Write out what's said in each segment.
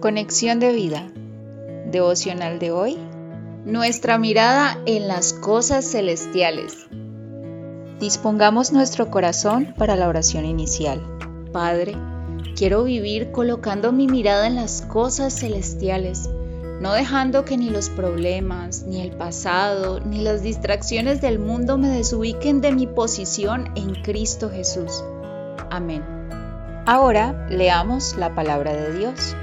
Conexión de vida. Devocional de hoy. Nuestra mirada en las cosas celestiales. Dispongamos nuestro corazón para la oración inicial. Padre, quiero vivir colocando mi mirada en las cosas celestiales, no dejando que ni los problemas, ni el pasado, ni las distracciones del mundo me desubiquen de mi posición en Cristo Jesús. Amén. Ahora leamos la palabra de Dios.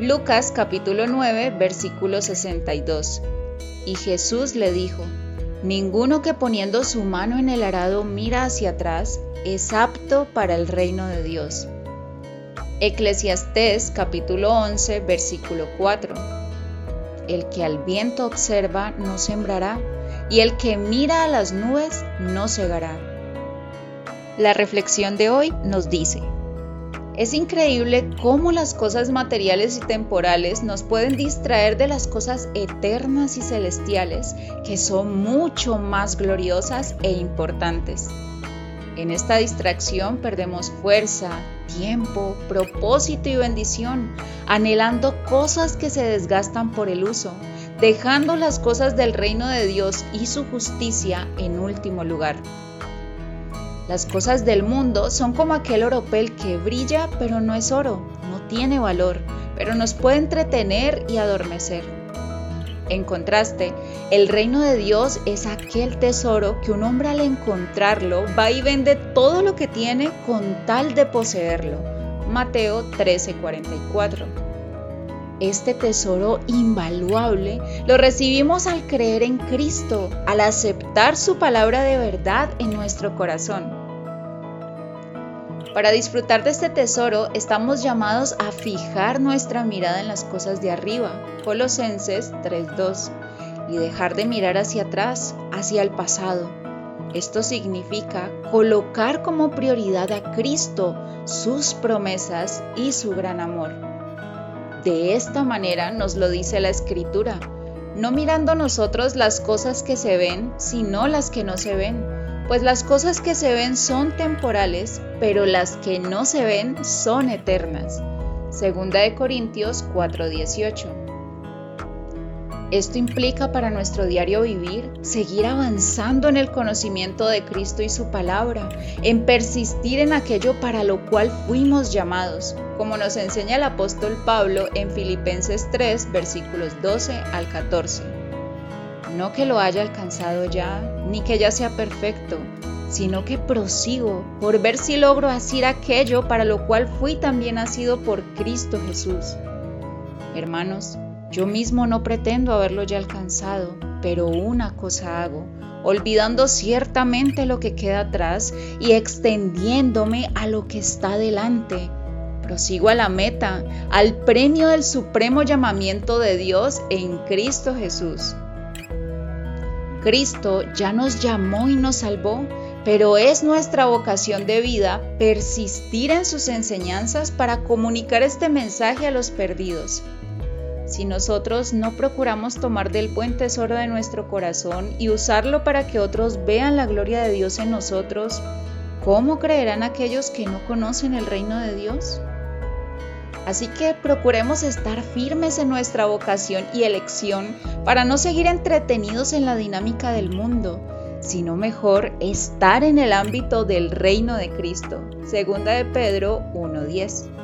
Lucas capítulo 9, versículo 62. Y Jesús le dijo, Ninguno que poniendo su mano en el arado mira hacia atrás es apto para el reino de Dios. Eclesiastés capítulo 11, versículo 4. El que al viento observa no sembrará, y el que mira a las nubes no cegará. La reflexión de hoy nos dice, es increíble cómo las cosas materiales y temporales nos pueden distraer de las cosas eternas y celestiales que son mucho más gloriosas e importantes. En esta distracción perdemos fuerza, tiempo, propósito y bendición, anhelando cosas que se desgastan por el uso, dejando las cosas del reino de Dios y su justicia en último lugar. Las cosas del mundo son como aquel oropel que brilla pero no es oro, no tiene valor, pero nos puede entretener y adormecer. En contraste, el reino de Dios es aquel tesoro que un hombre al encontrarlo va y vende todo lo que tiene con tal de poseerlo. Mateo 13:44. Este tesoro invaluable lo recibimos al creer en Cristo, al aceptar su palabra de verdad en nuestro corazón. Para disfrutar de este tesoro estamos llamados a fijar nuestra mirada en las cosas de arriba, Colosenses 3.2, y dejar de mirar hacia atrás, hacia el pasado. Esto significa colocar como prioridad a Cristo, sus promesas y su gran amor. De esta manera nos lo dice la escritura, no mirando nosotros las cosas que se ven, sino las que no se ven, pues las cosas que se ven son temporales, pero las que no se ven son eternas. Segunda de Corintios 4:18. Esto implica para nuestro diario vivir seguir avanzando en el conocimiento de Cristo y su palabra, en persistir en aquello para lo cual fuimos llamados, como nos enseña el apóstol Pablo en Filipenses 3, versículos 12 al 14. No que lo haya alcanzado ya, ni que ya sea perfecto, sino que prosigo por ver si logro hacer aquello para lo cual fui también nacido por Cristo Jesús. Hermanos, yo mismo no pretendo haberlo ya alcanzado, pero una cosa hago, olvidando ciertamente lo que queda atrás y extendiéndome a lo que está delante. Prosigo a la meta, al premio del supremo llamamiento de Dios en Cristo Jesús. Cristo ya nos llamó y nos salvó, pero es nuestra vocación de vida persistir en sus enseñanzas para comunicar este mensaje a los perdidos. Si nosotros no procuramos tomar del buen tesoro de nuestro corazón y usarlo para que otros vean la gloria de Dios en nosotros, ¿cómo creerán aquellos que no conocen el reino de Dios? Así que procuremos estar firmes en nuestra vocación y elección para no seguir entretenidos en la dinámica del mundo, sino mejor estar en el ámbito del reino de Cristo. Segunda de Pedro 1.10.